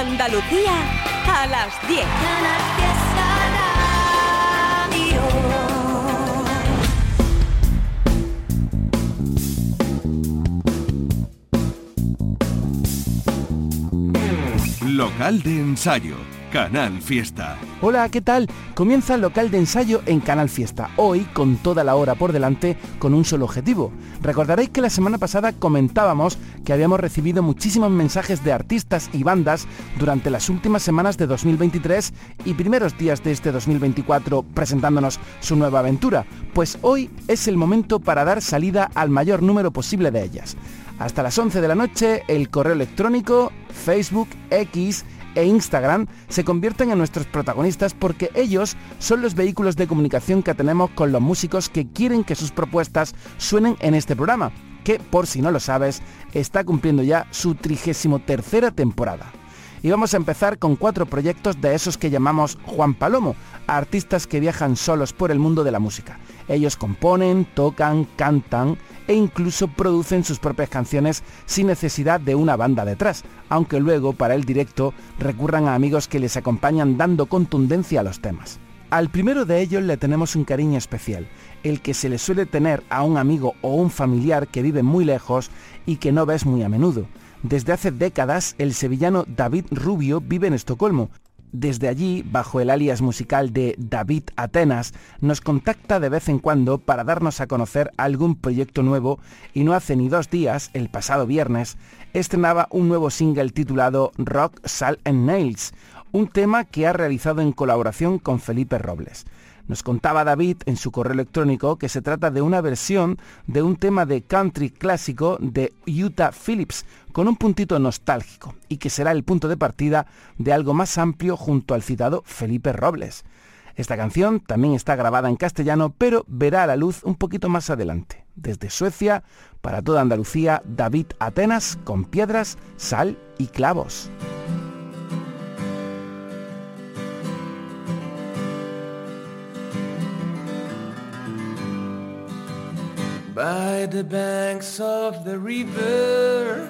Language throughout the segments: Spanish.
Andalucía a las 10. Local de ensayo Canal Fiesta. Hola, ¿qué tal? Comienza el local de ensayo en Canal Fiesta, hoy con toda la hora por delante con un solo objetivo. Recordaréis que la semana pasada comentábamos que habíamos recibido muchísimos mensajes de artistas y bandas durante las últimas semanas de 2023 y primeros días de este 2024 presentándonos su nueva aventura. Pues hoy es el momento para dar salida al mayor número posible de ellas. Hasta las 11 de la noche, el correo electrónico, Facebook, X, e Instagram se convierten en nuestros protagonistas porque ellos son los vehículos de comunicación que tenemos con los músicos que quieren que sus propuestas suenen en este programa, que por si no lo sabes, está cumpliendo ya su trigésimo tercera temporada. Y vamos a empezar con cuatro proyectos de esos que llamamos Juan Palomo, artistas que viajan solos por el mundo de la música. Ellos componen, tocan, cantan, e incluso producen sus propias canciones sin necesidad de una banda detrás, aunque luego para el directo recurran a amigos que les acompañan dando contundencia a los temas. Al primero de ellos le tenemos un cariño especial, el que se le suele tener a un amigo o un familiar que vive muy lejos y que no ves muy a menudo. Desde hace décadas el sevillano David Rubio vive en Estocolmo, desde allí, bajo el alias musical de David Atenas, nos contacta de vez en cuando para darnos a conocer algún proyecto nuevo y no hace ni dos días, el pasado viernes, estrenaba un nuevo single titulado Rock, Salt and Nails, un tema que ha realizado en colaboración con Felipe Robles. Nos contaba David en su correo electrónico que se trata de una versión de un tema de country clásico de Utah Phillips, con un puntito nostálgico, y que será el punto de partida de algo más amplio junto al citado Felipe Robles. Esta canción también está grabada en castellano, pero verá a la luz un poquito más adelante. Desde Suecia, para toda Andalucía, David Atenas con piedras, sal y clavos. By the banks of the river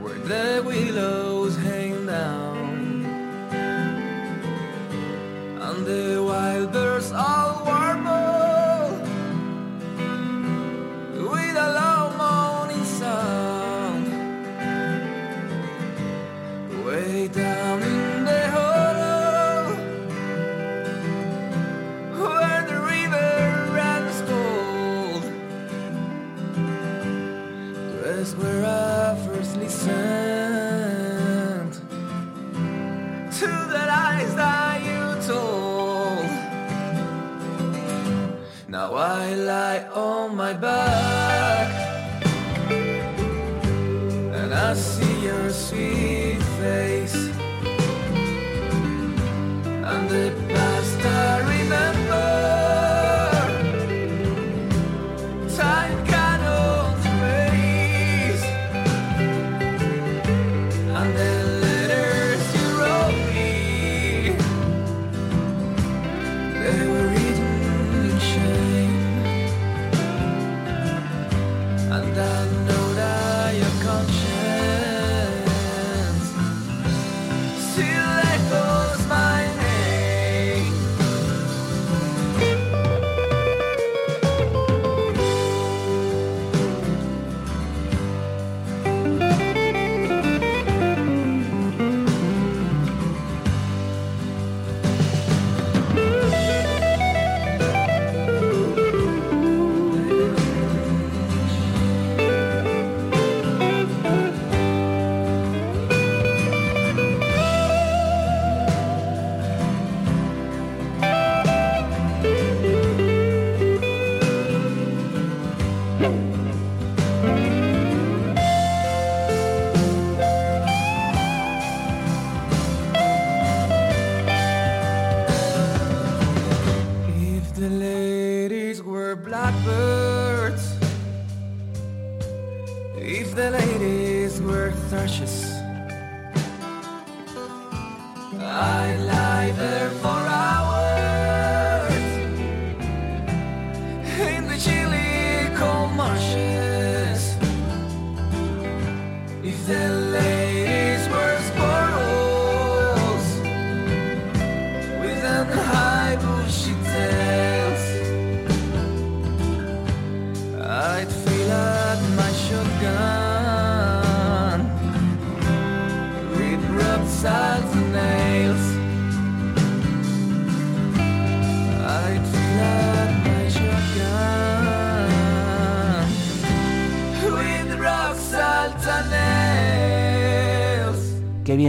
where the willows hang down. And the wild birds all warble I lie on my back. And I see your sweet face. And the past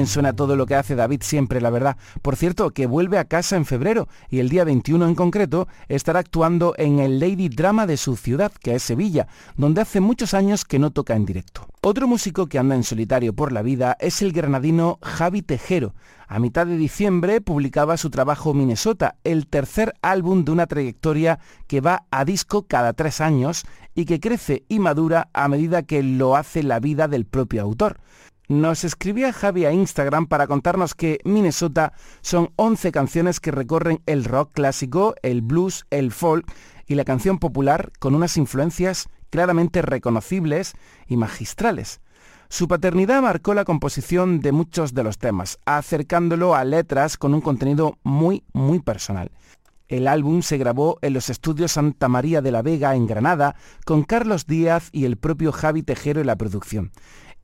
suena todo lo que hace David siempre, la verdad. Por cierto, que vuelve a casa en febrero y el día 21 en concreto estará actuando en el Lady Drama de su ciudad, que es Sevilla, donde hace muchos años que no toca en directo. Otro músico que anda en solitario por la vida es el granadino Javi Tejero. A mitad de diciembre publicaba su trabajo Minnesota, el tercer álbum de una trayectoria que va a disco cada tres años y que crece y madura a medida que lo hace la vida del propio autor. Nos escribía Javi a Instagram para contarnos que Minnesota son 11 canciones que recorren el rock clásico, el blues, el folk y la canción popular con unas influencias claramente reconocibles y magistrales. Su paternidad marcó la composición de muchos de los temas, acercándolo a letras con un contenido muy, muy personal. El álbum se grabó en los estudios Santa María de la Vega en Granada con Carlos Díaz y el propio Javi Tejero en la producción.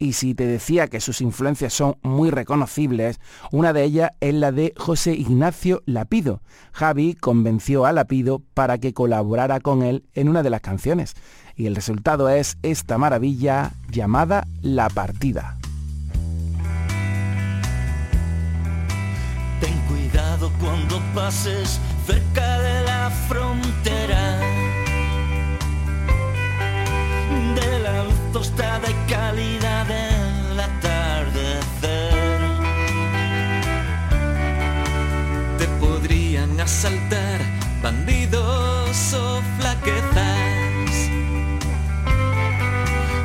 Y si te decía que sus influencias son muy reconocibles, una de ellas es la de José Ignacio Lapido. Javi convenció a Lapido para que colaborara con él en una de las canciones. Y el resultado es esta maravilla llamada La Partida. Ten cuidado cuando pases cerca de la frontera tostada y cálida del atardecer. Te podrían asaltar bandidos o flaquezas.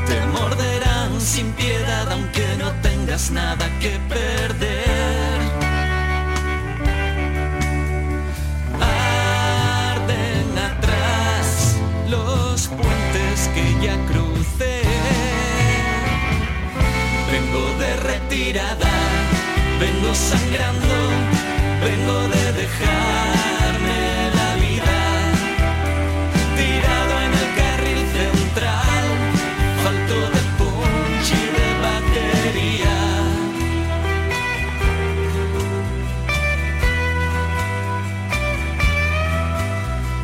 Te morderán sin piedad aunque no tengas nada que perder. Arden atrás los puentes que ya crucé. Vengo sangrando, vengo de dejarme la vida. Tirado en el carril central, falto de punch y de batería.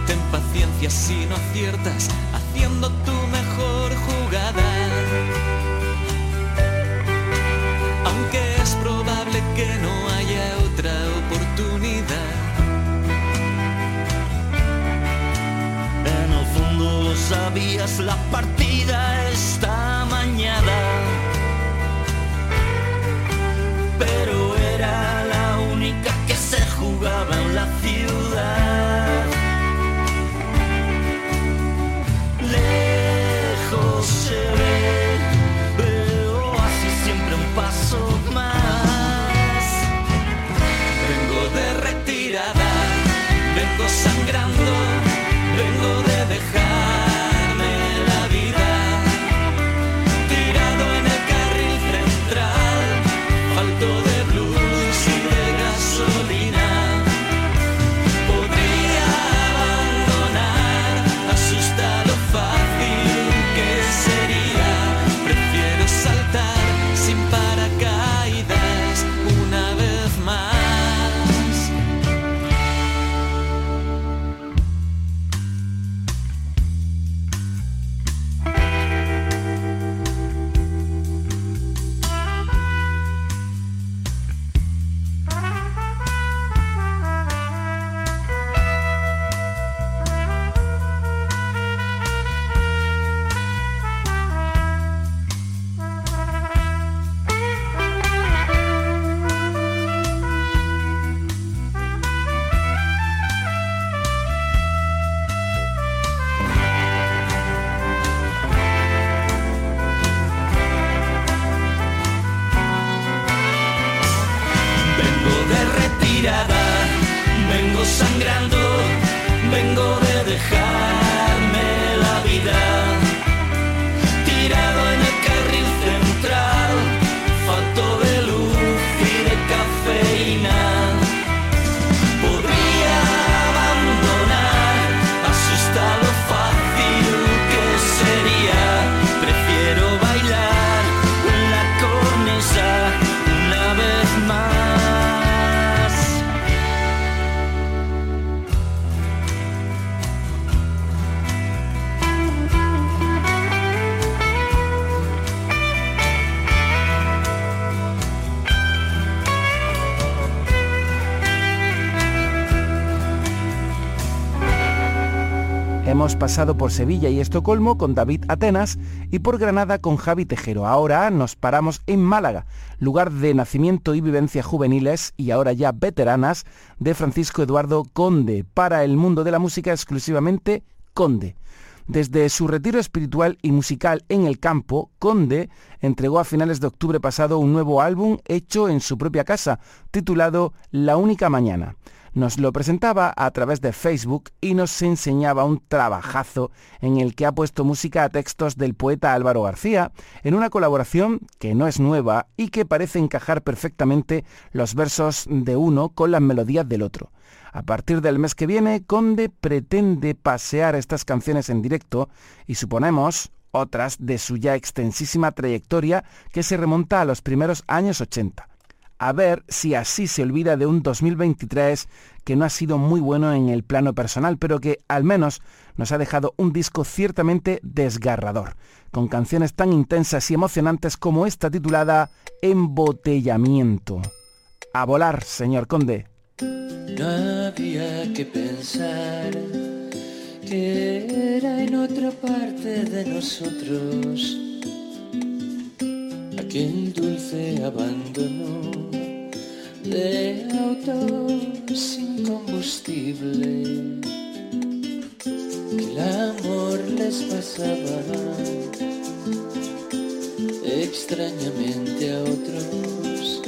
Ten paciencia si no aciertas, sabías, la partida pasado por Sevilla y Estocolmo con David Atenas y por Granada con Javi Tejero. Ahora nos paramos en Málaga, lugar de nacimiento y vivencia juveniles y ahora ya veteranas de Francisco Eduardo Conde, para el mundo de la música exclusivamente Conde. Desde su retiro espiritual y musical en el campo, Conde entregó a finales de octubre pasado un nuevo álbum hecho en su propia casa, titulado La única mañana nos lo presentaba a través de Facebook y nos enseñaba un trabajazo en el que ha puesto música a textos del poeta Álvaro García, en una colaboración que no es nueva y que parece encajar perfectamente los versos de uno con las melodías del otro. A partir del mes que viene, Conde pretende pasear estas canciones en directo y suponemos otras de su ya extensísima trayectoria que se remonta a los primeros años 80 a ver si así se olvida de un 2023 que no ha sido muy bueno en el plano personal, pero que al menos nos ha dejado un disco ciertamente desgarrador, con canciones tan intensas y emocionantes como esta titulada Embotellamiento. A volar, señor conde. Aquel dulce abandono de autos sin combustible que el amor les pasaba extrañamente a otros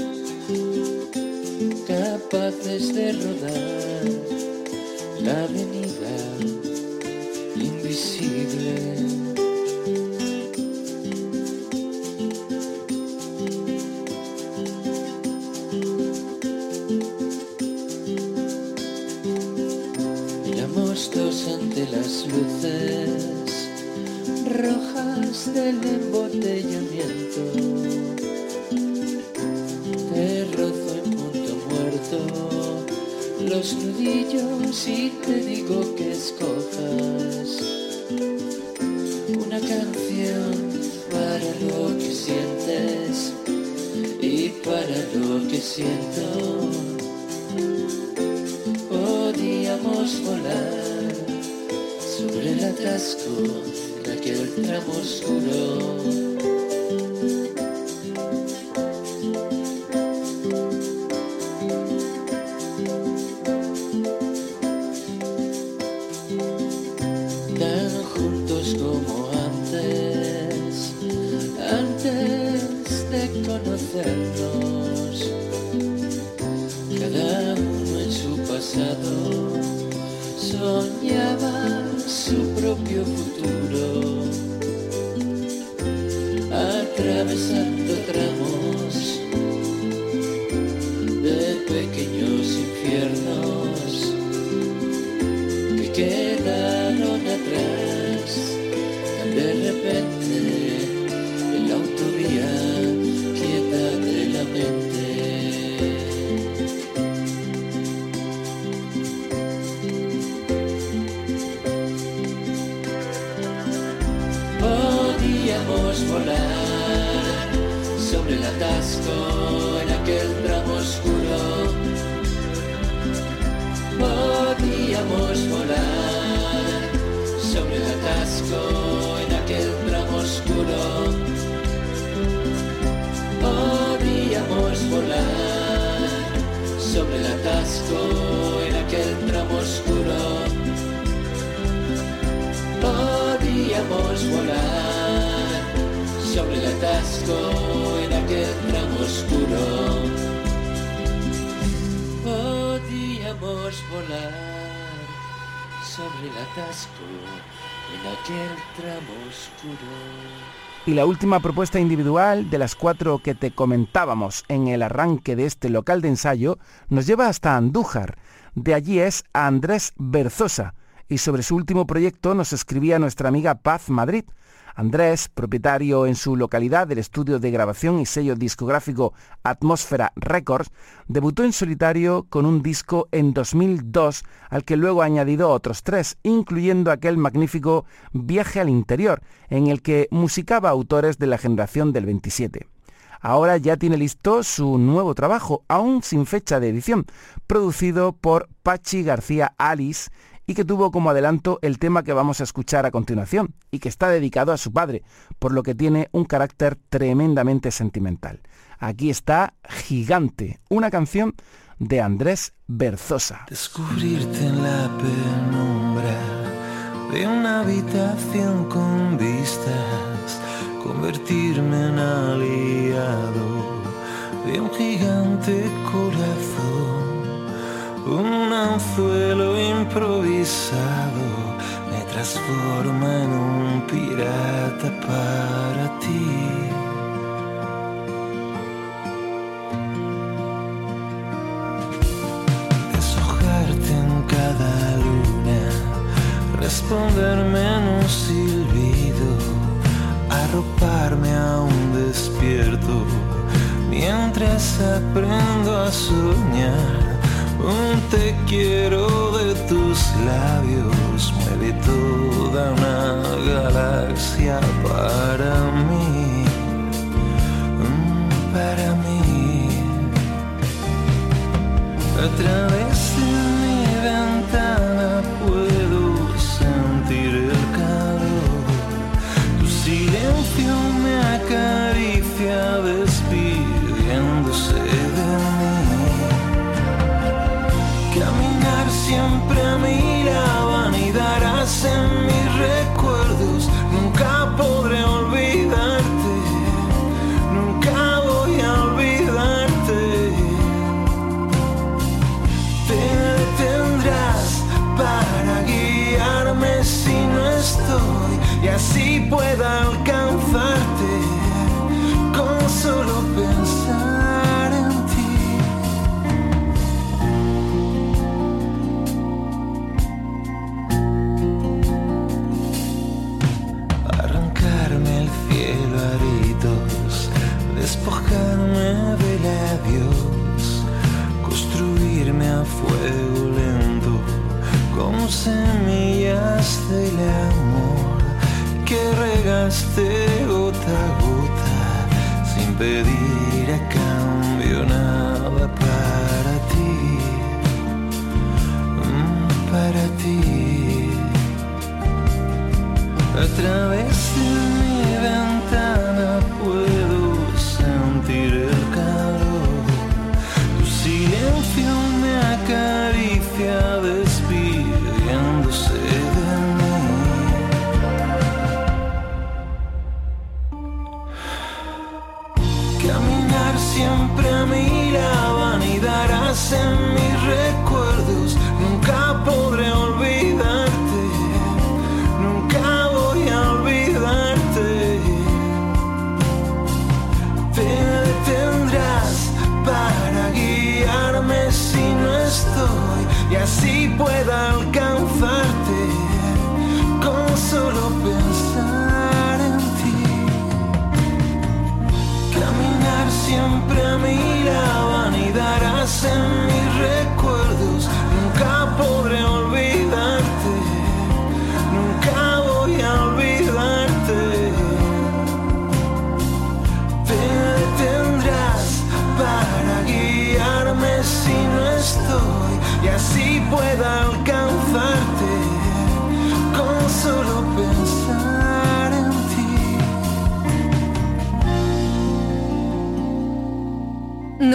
capaces de rodar la avenida invisible las luces rojas del embotellamiento. Te rozo en punto muerto los nudillos y te digo que escojas una canción para lo que sientes y para lo que siento. Podíamos volar sobre el atasco de aquel tramo oscuro. La última propuesta individual de las cuatro que te comentábamos en el arranque de este local de ensayo nos lleva hasta Andújar. De allí es Andrés Berzosa y sobre su último proyecto nos escribía nuestra amiga Paz Madrid. Andrés, propietario en su localidad del estudio de grabación y sello discográfico Atmósfera Records, debutó en solitario con un disco en 2002 al que luego ha añadido otros tres, incluyendo aquel magnífico Viaje al Interior, en el que musicaba autores de la generación del 27. Ahora ya tiene listo su nuevo trabajo, aún sin fecha de edición, producido por Pachi García Alice y que tuvo como adelanto el tema que vamos a escuchar a continuación y que está dedicado a su padre, por lo que tiene un carácter tremendamente sentimental. Aquí está Gigante, una canción de Andrés Berzosa. Descubrirte en la penumbra de una habitación con vistas, convertirme en aliado de un gigante corazón, un anzuelo improvisado me transforma en un pirata para ti. Deshojarte en cada luna, responderme en un silbido, arroparme a un despierto mientras aprendo a soñar. Un te quiero de tus labios mueve toda una galaxia para mí, mm, para mí. A través y así pueda alcanzarte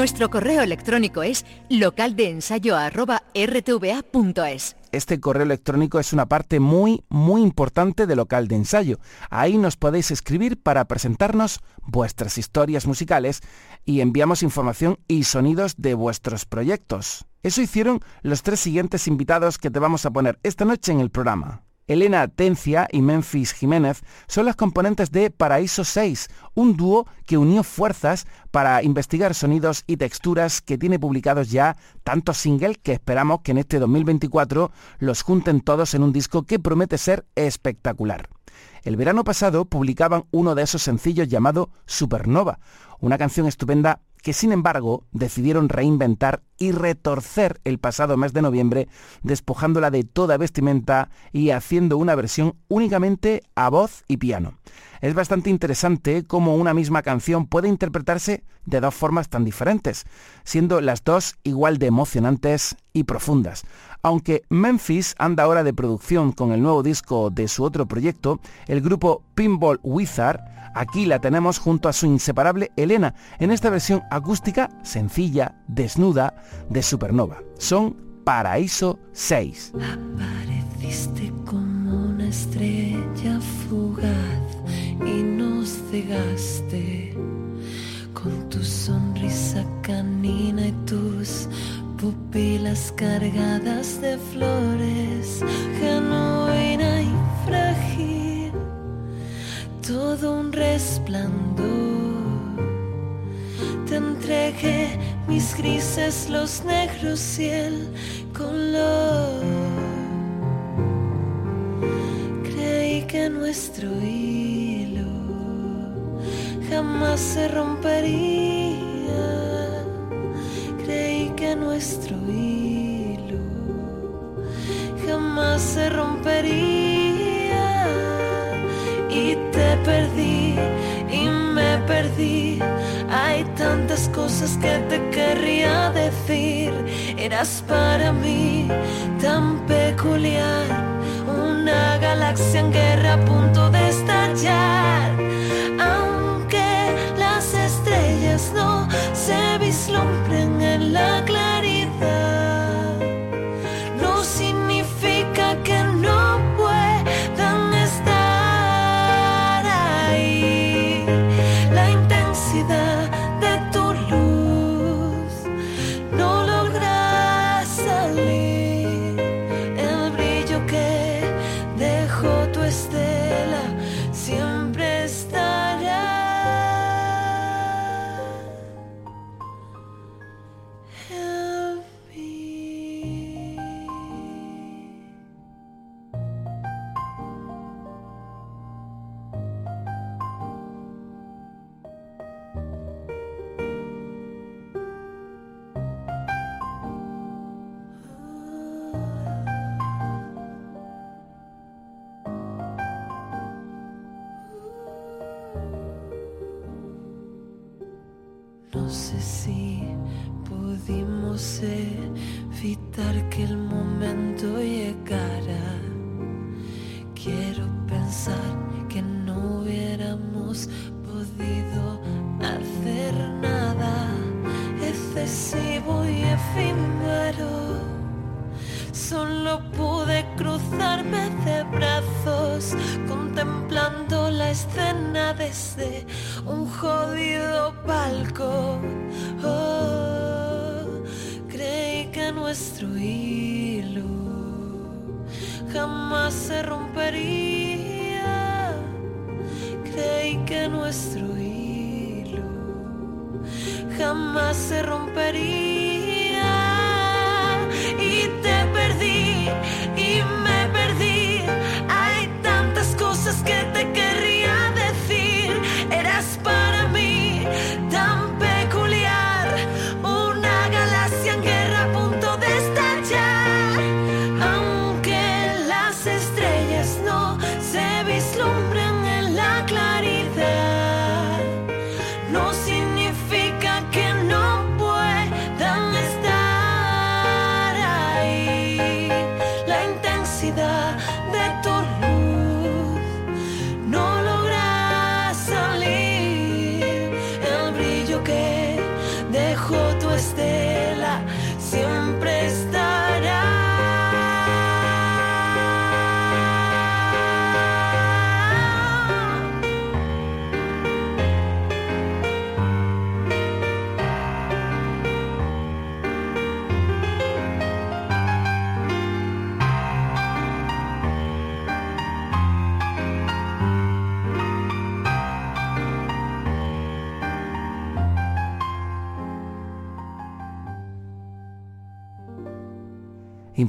Nuestro correo electrónico es localdeensayo@rtva.es. Este correo electrónico es una parte muy, muy importante de local de ensayo. Ahí nos podéis escribir para presentarnos vuestras historias musicales y enviamos información y sonidos de vuestros proyectos. Eso hicieron los tres siguientes invitados que te vamos a poner esta noche en el programa. Elena Atencia y Memphis Jiménez son las componentes de Paraíso 6, un dúo que unió fuerzas para investigar sonidos y texturas que tiene publicados ya tantos singles que esperamos que en este 2024 los junten todos en un disco que promete ser espectacular. El verano pasado publicaban uno de esos sencillos llamado Supernova, una canción estupenda que sin embargo decidieron reinventar y retorcer el pasado mes de noviembre, despojándola de toda vestimenta y haciendo una versión únicamente a voz y piano. Es bastante interesante cómo una misma canción puede interpretarse de dos formas tan diferentes, siendo las dos igual de emocionantes y profundas. Aunque Memphis anda ahora de producción con el nuevo disco de su otro proyecto, el grupo Pinball Wizard, aquí la tenemos junto a su inseparable Elena, en esta versión acústica sencilla, desnuda, de Supernova. Son Paraíso 6. Apareciste como una estrella fugaz y nos cegaste con tu sonrisa canina y tus pupilas cargadas de flores, genuina y frágil, todo un resplandor. Te entregué mis grises, los negros y el color. Creí que nuestro hilo jamás se rompería creí que nuestro hilo jamás se rompería y te perdí y me perdí. Hay tantas cosas que te querría decir. Eras para mí tan peculiar, una galaxia en guerra a punto de estallar.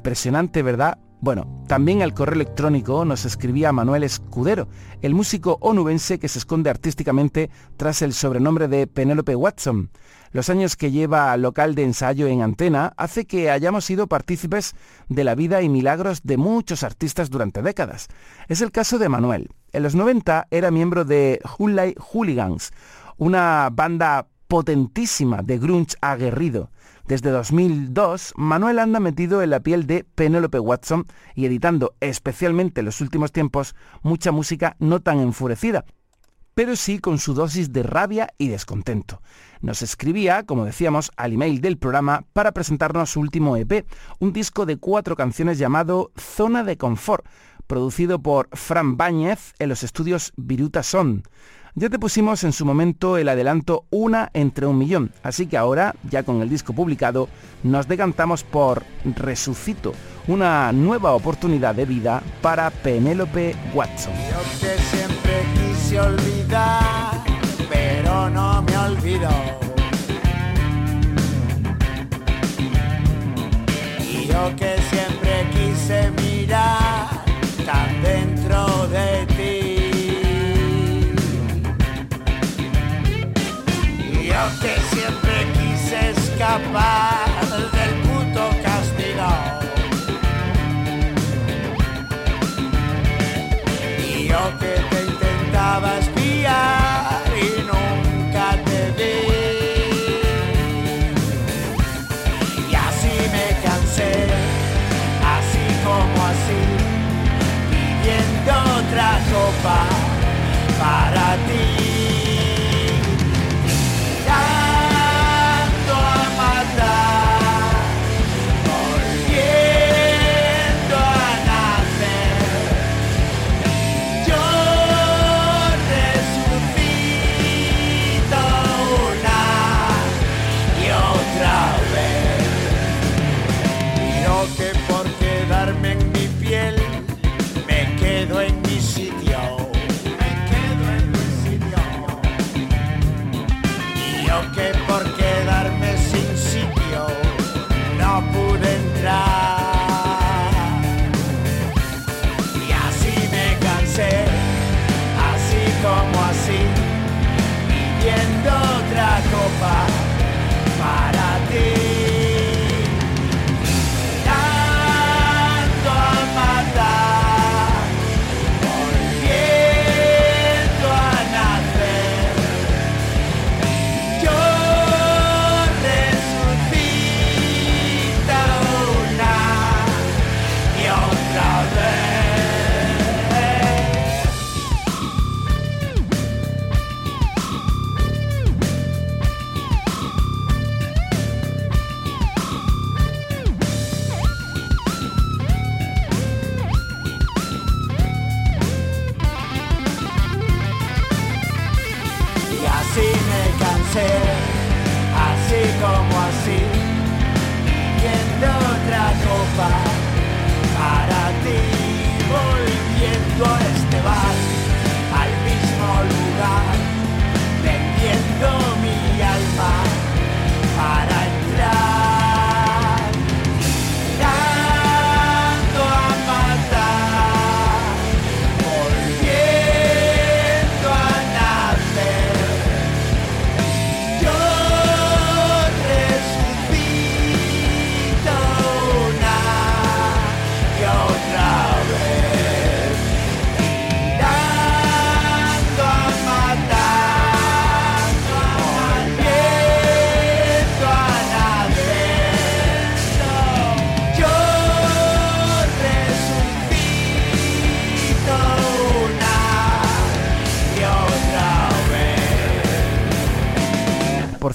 Impresionante, ¿verdad? Bueno, también al correo electrónico nos escribía Manuel Escudero, el músico onubense que se esconde artísticamente tras el sobrenombre de Penélope Watson. Los años que lleva local de ensayo en antena hace que hayamos sido partícipes de la vida y milagros de muchos artistas durante décadas. Es el caso de Manuel. En los 90 era miembro de Hulay Hooligans, una banda potentísima de grunge aguerrido. Desde 2002, Manuel anda metido en la piel de Penelope Watson y editando, especialmente en los últimos tiempos, mucha música no tan enfurecida, pero sí con su dosis de rabia y descontento. Nos escribía, como decíamos, al email del programa para presentarnos su último EP, un disco de cuatro canciones llamado Zona de Confort, producido por Fran Báñez en los estudios Viruta Son. Ya te pusimos en su momento el adelanto Una entre un millón, así que ahora, ya con el disco publicado, nos decantamos por Resucito, una nueva oportunidad de vida para Penélope Watson.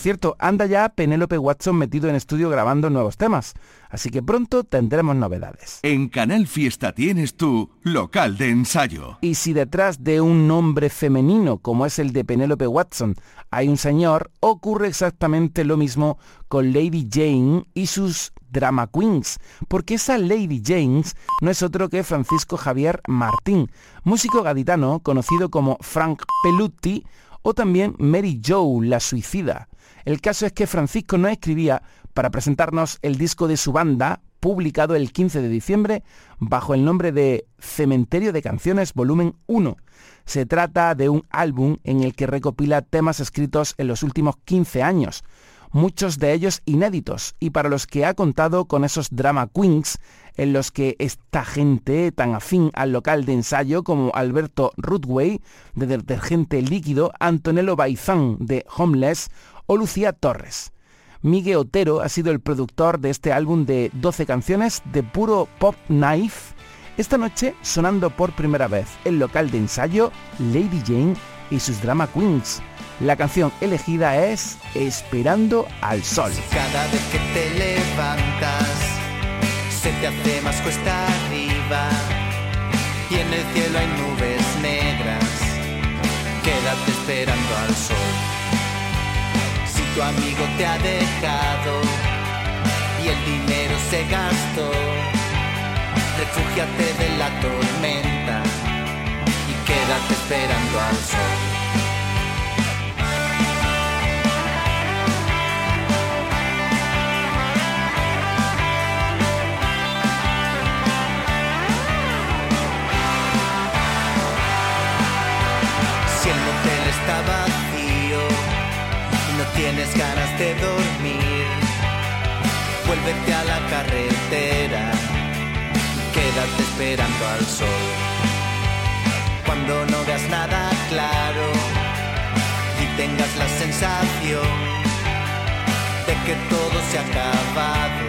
Cierto, anda ya Penélope Watson metido en estudio grabando nuevos temas, así que pronto tendremos novedades. En Canal Fiesta tienes tu local de ensayo. Y si detrás de un nombre femenino como es el de Penélope Watson hay un señor, ocurre exactamente lo mismo con Lady Jane y sus drama queens, porque esa Lady James no es otro que Francisco Javier Martín, músico gaditano conocido como Frank Pelutti o también Mary Joe, la suicida. El caso es que Francisco nos escribía para presentarnos el disco de su banda, publicado el 15 de diciembre bajo el nombre de Cementerio de Canciones Volumen 1. Se trata de un álbum en el que recopila temas escritos en los últimos 15 años, muchos de ellos inéditos, y para los que ha contado con esos drama queens en los que esta gente tan afín al local de ensayo como Alberto Rudway de Detergente Líquido, Antonello Baizán de Homeless o Lucía Torres. Miguel Otero ha sido el productor de este álbum de 12 canciones de puro pop knife. Esta noche sonando por primera vez el local de ensayo Lady Jane y sus drama queens. La canción elegida es Esperando al Sol. Cada vez que te levantas, se te hace más cuesta arriba. Y en el cielo hay nubes negras. Quédate esperando al sol. Si tu amigo te ha dejado y el dinero se gastó, refúgiate de la tormenta y quédate esperando al sol. De dormir, vuélvete a la carretera quédate esperando al sol. Cuando no veas nada claro y tengas la sensación de que todo se ha acabado,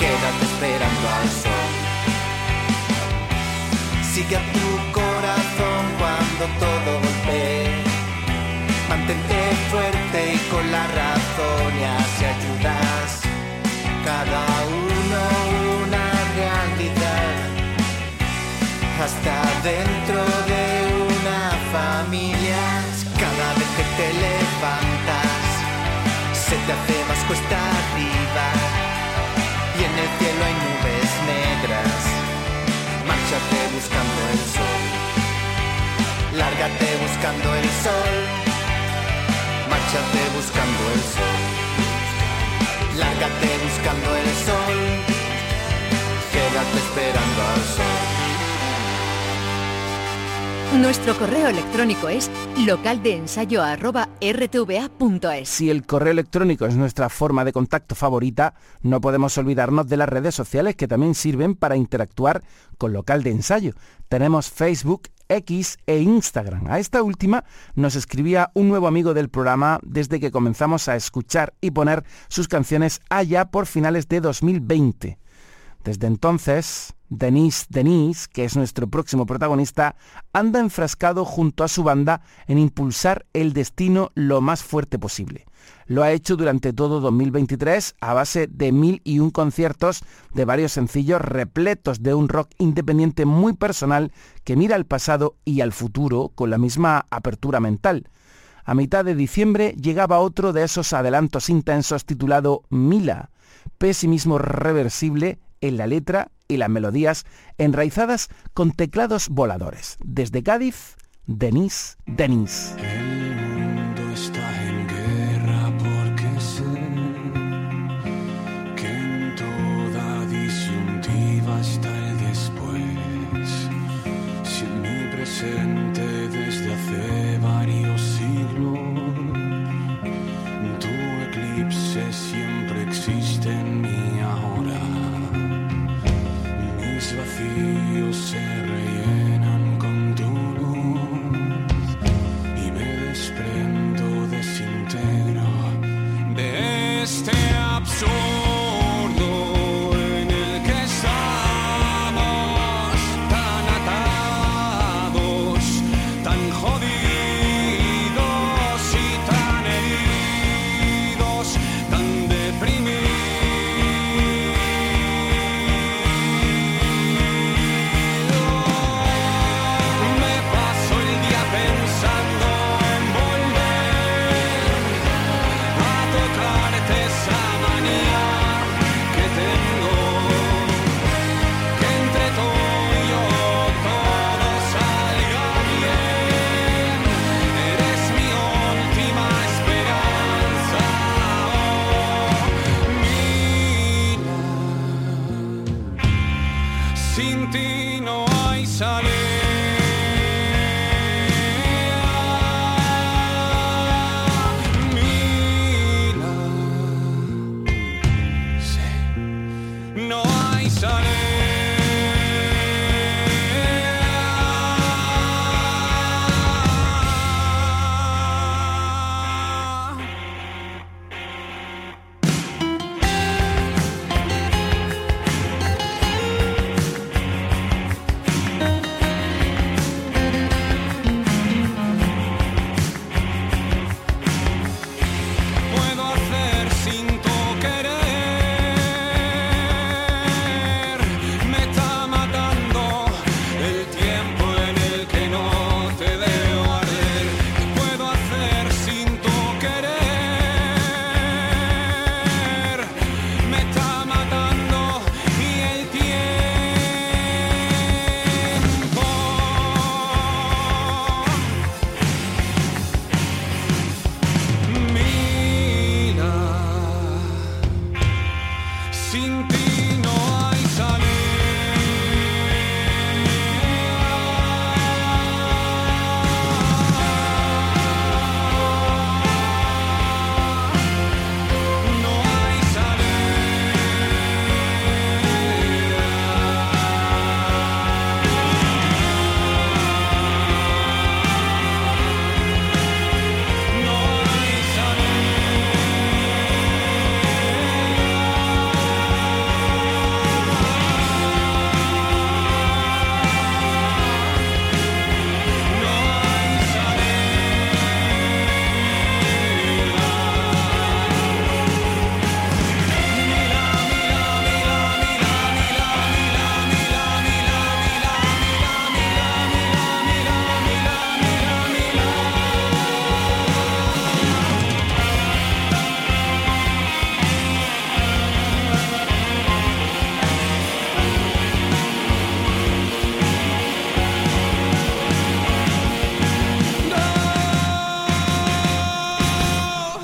quédate esperando al sol. Sigue a tu con la razón y así ayudas. Cada uno una realidad. Hasta dentro de una familia. Cada vez que te levantas, se te hace más cuesta arriba. Y en el cielo hay nubes negras. Márchate buscando el sol. Lárgate buscando el sol Márchate buscando el sol. Lárgate buscando el sol. Quédate esperando al sol. Nuestro correo electrónico es localdeensayo.rtva.es. Si el correo electrónico es nuestra forma de contacto favorita, no podemos olvidarnos de las redes sociales que también sirven para interactuar con local de ensayo. Tenemos Facebook, X e Instagram. A esta última nos escribía un nuevo amigo del programa desde que comenzamos a escuchar y poner sus canciones allá por finales de 2020. Desde entonces, Denise Denise, que es nuestro próximo protagonista, anda enfrascado junto a su banda en impulsar el destino lo más fuerte posible. Lo ha hecho durante todo 2023 a base de mil y un conciertos de varios sencillos repletos de un rock independiente muy personal que mira al pasado y al futuro con la misma apertura mental. A mitad de diciembre llegaba otro de esos adelantos intensos titulado Mila, pesimismo reversible en la letra y las melodías enraizadas con teclados voladores. Desde Cádiz, Denis Denis.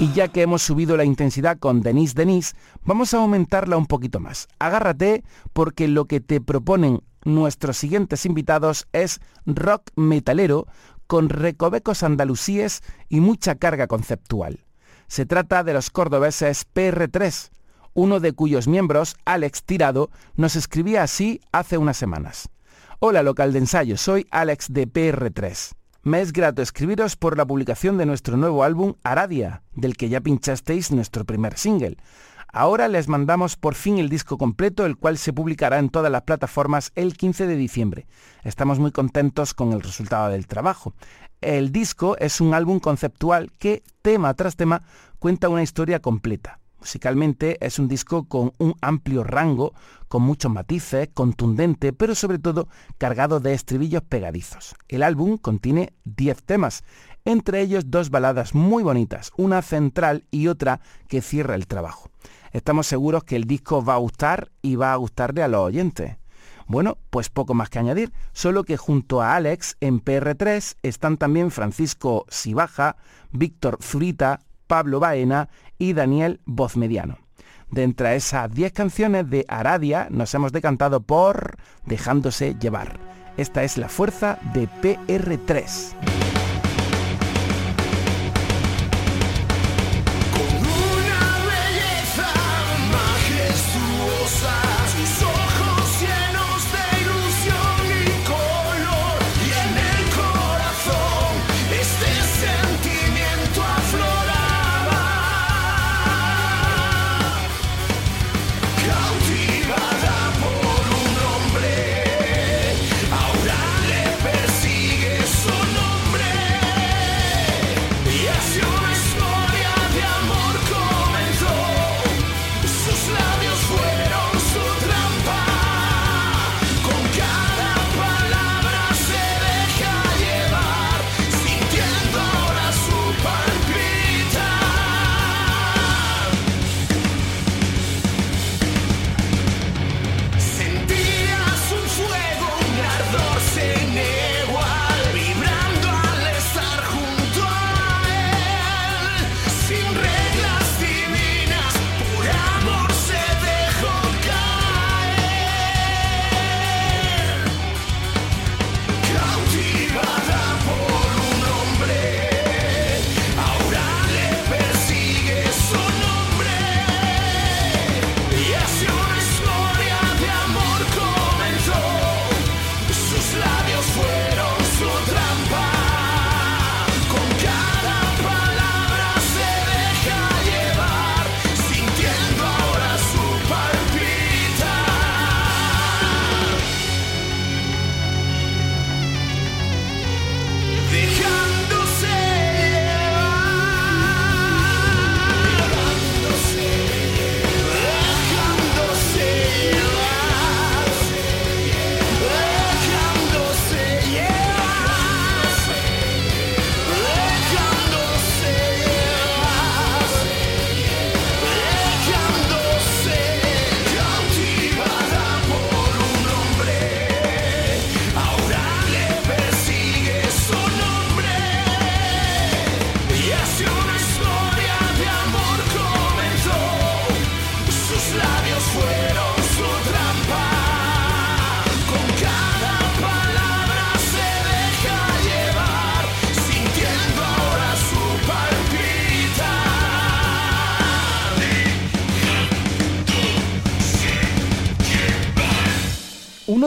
Y ya que hemos subido la intensidad con Denise Denise, vamos a aumentarla un poquito más. Agárrate porque lo que te proponen nuestros siguientes invitados es rock metalero con recovecos andalusíes y mucha carga conceptual. Se trata de los cordobeses PR3, uno de cuyos miembros, Alex Tirado, nos escribía así hace unas semanas. Hola local de ensayo, soy Alex de PR3. Me es grato escribiros por la publicación de nuestro nuevo álbum Aradia, del que ya pinchasteis nuestro primer single. Ahora les mandamos por fin el disco completo, el cual se publicará en todas las plataformas el 15 de diciembre. Estamos muy contentos con el resultado del trabajo. El disco es un álbum conceptual que, tema tras tema, cuenta una historia completa. Musicalmente es un disco con un amplio rango, con muchos matices, contundente, pero sobre todo cargado de estribillos pegadizos. El álbum contiene 10 temas, entre ellos dos baladas muy bonitas, una central y otra que cierra el trabajo. Estamos seguros que el disco va a gustar y va a gustarle a los oyentes. Bueno, pues poco más que añadir, solo que junto a Alex en PR3 están también Francisco Sibaja, Víctor Zurita, Pablo Baena y Daniel Vozmediano. De entre esas 10 canciones de Aradia nos hemos decantado por Dejándose llevar. Esta es la fuerza de PR3.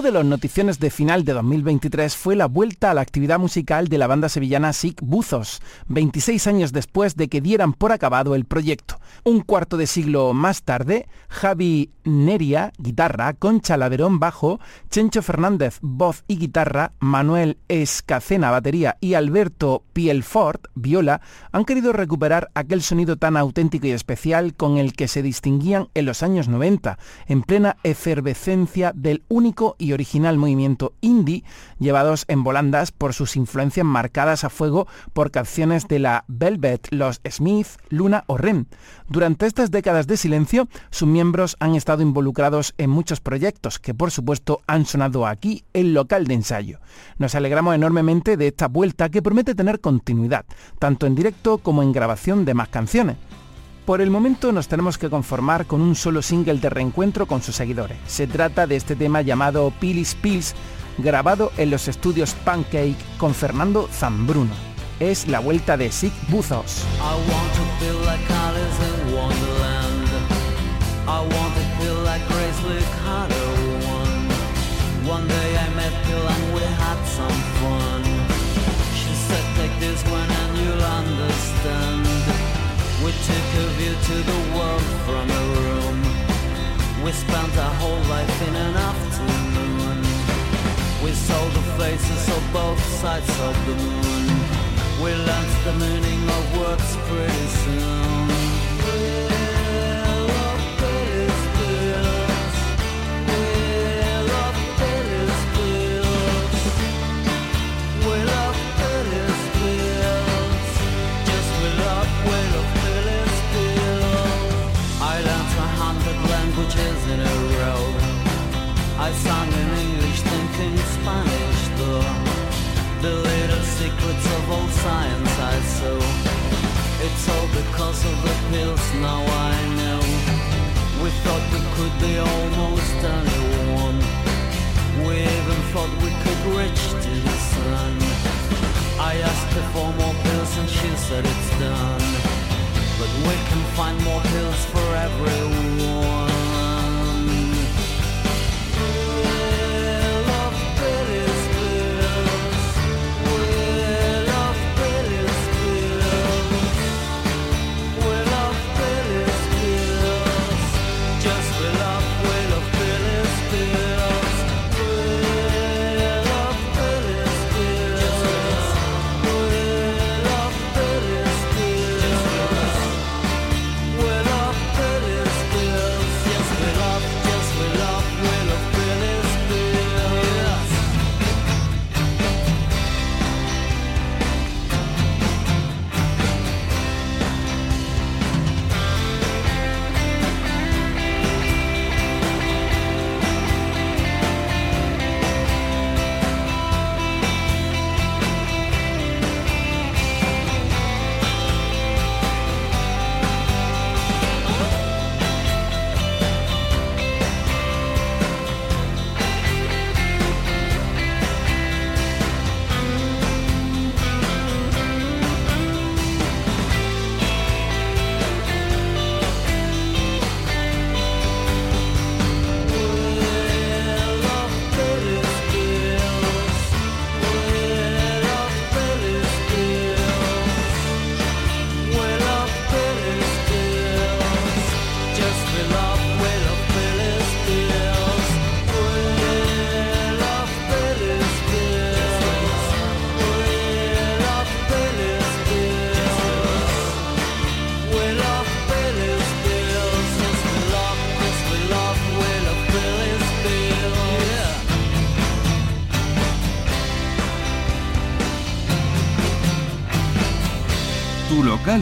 De las noticiones de final de 2023 fue la vuelta a la actividad musical de la banda sevillana SIC Buzos, 26 años después de que dieran por acabado el proyecto. Un cuarto de siglo más tarde, Javi Neria, guitarra, Concha Laverón, bajo, Chencho Fernández, voz y guitarra, Manuel Escacena, batería y Alberto Pielfort, viola, han querido recuperar aquel sonido tan auténtico y especial con el que se distinguían en los años 90, en plena efervescencia del único y y original movimiento indie, llevados en volandas por sus influencias marcadas a fuego por canciones de la Velvet, los Smith, Luna o Rem. Durante estas décadas de silencio, sus miembros han estado involucrados en muchos proyectos que por supuesto han sonado aquí en local de ensayo. Nos alegramos enormemente de esta vuelta que promete tener continuidad, tanto en directo como en grabación de más canciones. Por el momento nos tenemos que conformar con un solo single de reencuentro con sus seguidores. Se trata de este tema llamado Pillis Pills, grabado en los estudios Pancake con Fernando Zambruno. Es la vuelta de Sig Buzos. Took a view to the world from a room. We spent our whole life in an afternoon. We saw the faces of both sides of the moon. We learned the meaning of words pretty soon. I sang in English thinking Spanish though. The little secrets of old science I saw. It's all because of the pills now I know. We thought we could be almost anyone. We even thought we could reach to the sun. I asked her for more pills and she said it's done. But we can find more pills for everyone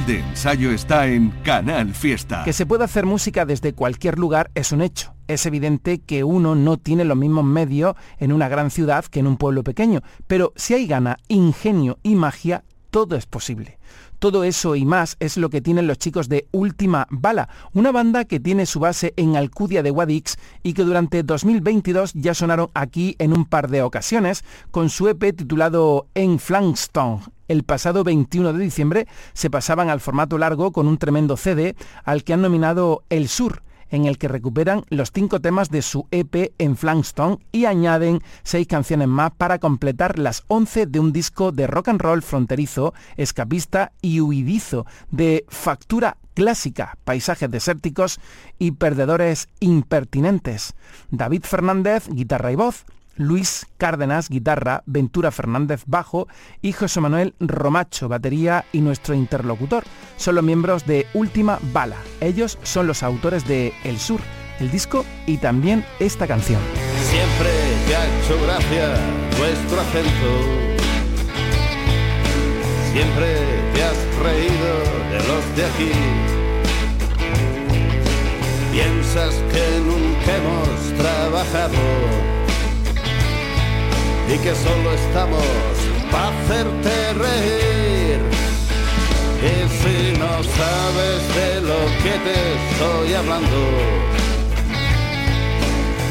de ensayo está en Canal Fiesta. Que se puede hacer música desde cualquier lugar es un hecho. Es evidente que uno no tiene los mismos medios en una gran ciudad que en un pueblo pequeño, pero si hay gana, ingenio y magia, todo es posible. Todo eso y más es lo que tienen los chicos de Última Bala, una banda que tiene su base en Alcudia de Guadix y que durante 2022 ya sonaron aquí en un par de ocasiones con su EP titulado En Flankstone. El pasado 21 de diciembre se pasaban al formato largo con un tremendo CD al que han nominado El Sur en el que recuperan los cinco temas de su EP en Flankstone y añaden seis canciones más para completar las 11 de un disco de rock and roll fronterizo, escapista y huidizo, de factura clásica, paisajes desérticos y perdedores impertinentes. David Fernández, guitarra y voz, Luis Cárdenas, guitarra, Ventura Fernández, bajo y José Manuel Romacho, batería y nuestro interlocutor. Son los miembros de Última Bala. Ellos son los autores de El Sur, el disco y también esta canción. Siempre te ha hecho gracia nuestro acento. Siempre te has reído de los de aquí. Piensas que nunca hemos trabajado y que solo estamos para hacerte reír. Y si no sabes de lo que te estoy hablando,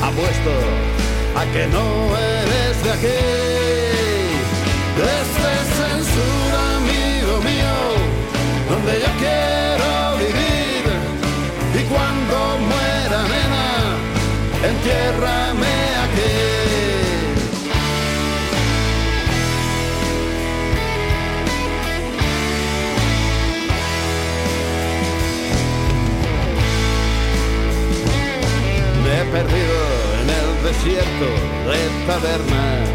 apuesto a que no eres de aquí. Es censura, amigo mío, donde yo quiero vivir. Y cuando muera, nena, entiérrame perdido en el desierto de tabernas.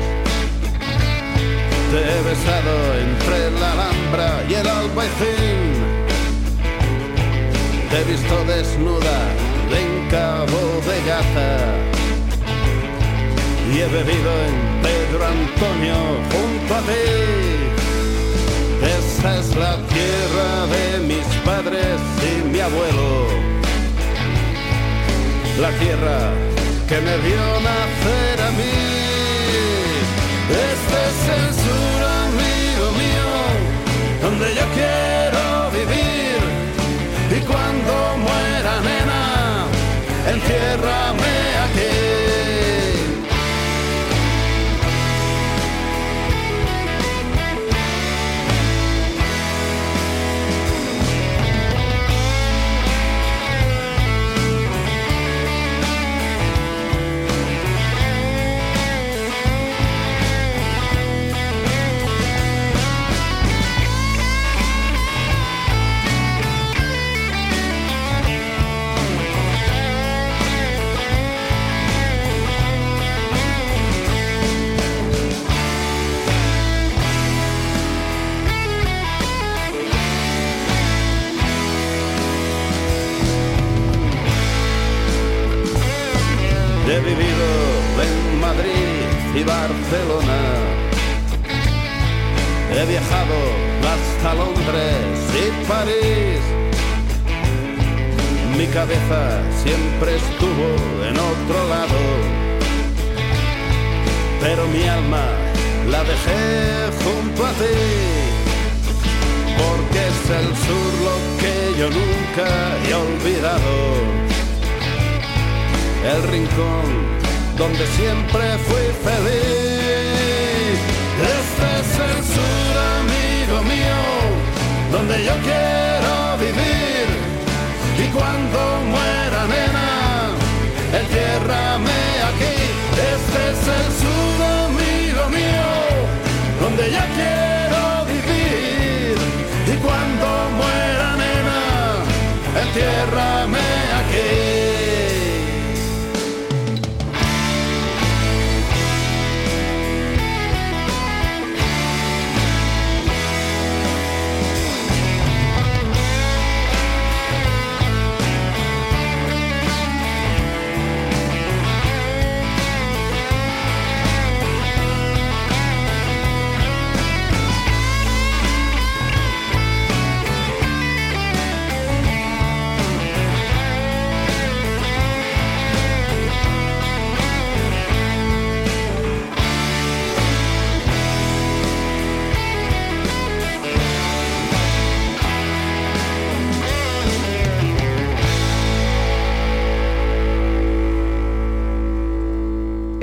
Te he besado entre la Alhambra y el Albaicín. Te he visto desnuda en Cabo de Gata. Y he bebido en Pedro Antonio junto a ti. Esa es la tierra de mis padres y mi abuelo la tierra que me vio nacer a mí. Este es el amigo mío, donde yo quiero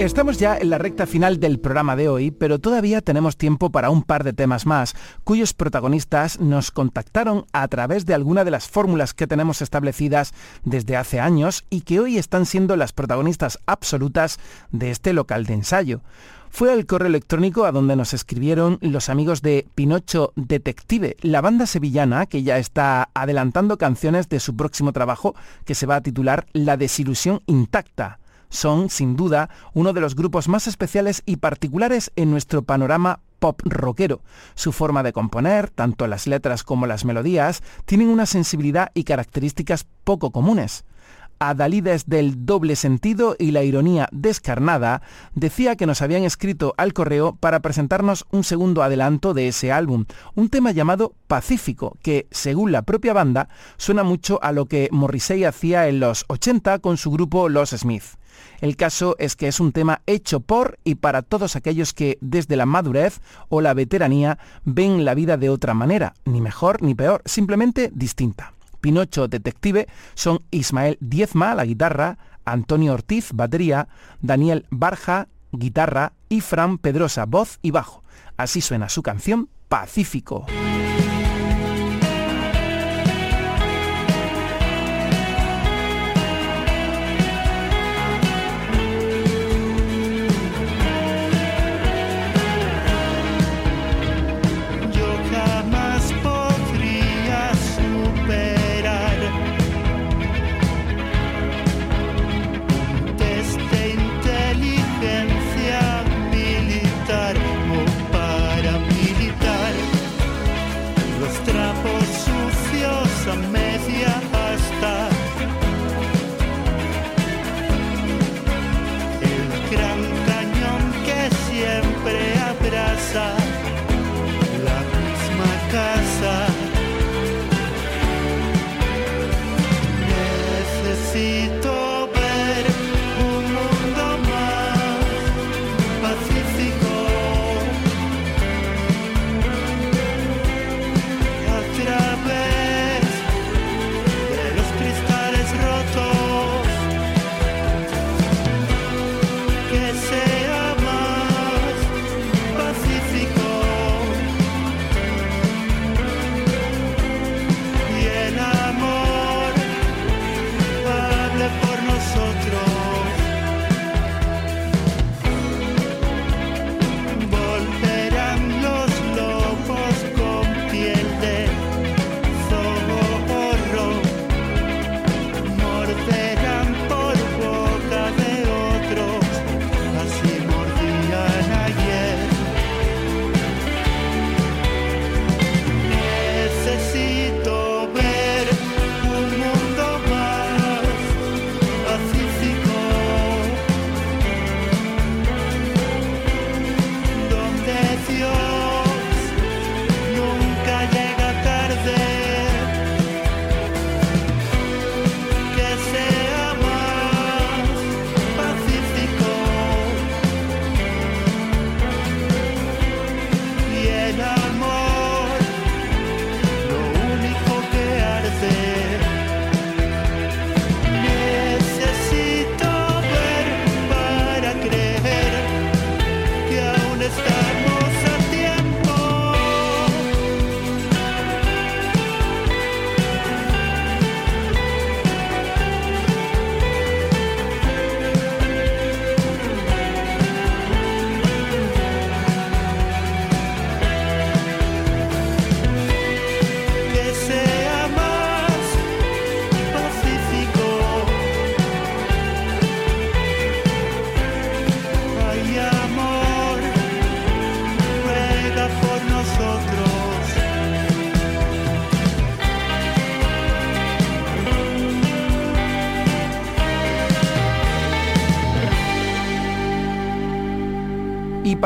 Estamos ya en la recta final del programa de hoy, pero todavía tenemos tiempo para un par de temas más, cuyos protagonistas nos contactaron a través de alguna de las fórmulas que tenemos establecidas desde hace años y que hoy están siendo las protagonistas absolutas de este local de ensayo. Fue el correo electrónico a donde nos escribieron los amigos de Pinocho Detective, la banda sevillana que ya está adelantando canciones de su próximo trabajo que se va a titular La desilusión intacta son, sin duda, uno de los grupos más especiales y particulares en nuestro panorama pop rockero. Su forma de componer, tanto las letras como las melodías, tienen una sensibilidad y características poco comunes. adalides del doble sentido y la ironía descarnada, decía que nos habían escrito al correo para presentarnos un segundo adelanto de ese álbum, un tema llamado Pacífico, que, según la propia banda, suena mucho a lo que Morrissey hacía en los 80 con su grupo Los Smith. El caso es que es un tema hecho por y para todos aquellos que desde la madurez o la veteranía ven la vida de otra manera, ni mejor ni peor, simplemente distinta. Pinocho Detective son Ismael Diezma, la guitarra, Antonio Ortiz, batería, Daniel Barja, guitarra y Fran Pedrosa, voz y bajo. Así suena su canción Pacífico.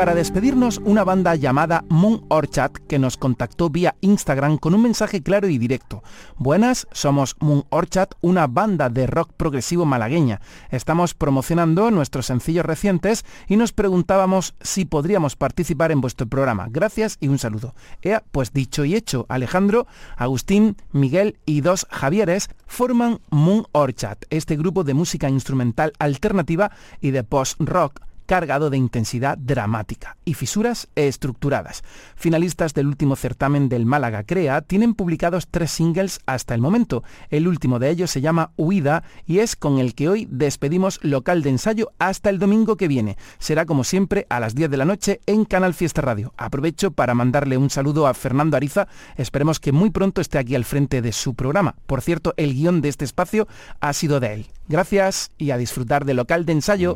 Para despedirnos una banda llamada Moon Orchard que nos contactó vía Instagram con un mensaje claro y directo. Buenas, somos Moon Orchard, una banda de rock progresivo malagueña. Estamos promocionando nuestros sencillos recientes y nos preguntábamos si podríamos participar en vuestro programa. Gracias y un saludo. Ea, pues dicho y hecho, Alejandro, Agustín, Miguel y dos Javieres forman Moon Orchard, este grupo de música instrumental alternativa y de post-rock cargado de intensidad dramática y fisuras estructuradas. Finalistas del último certamen del Málaga Crea tienen publicados tres singles hasta el momento. El último de ellos se llama Huida y es con el que hoy despedimos local de ensayo hasta el domingo que viene. Será como siempre a las 10 de la noche en Canal Fiesta Radio. Aprovecho para mandarle un saludo a Fernando Ariza. Esperemos que muy pronto esté aquí al frente de su programa. Por cierto, el guion de este espacio ha sido de él. Gracias y a disfrutar de local de ensayo.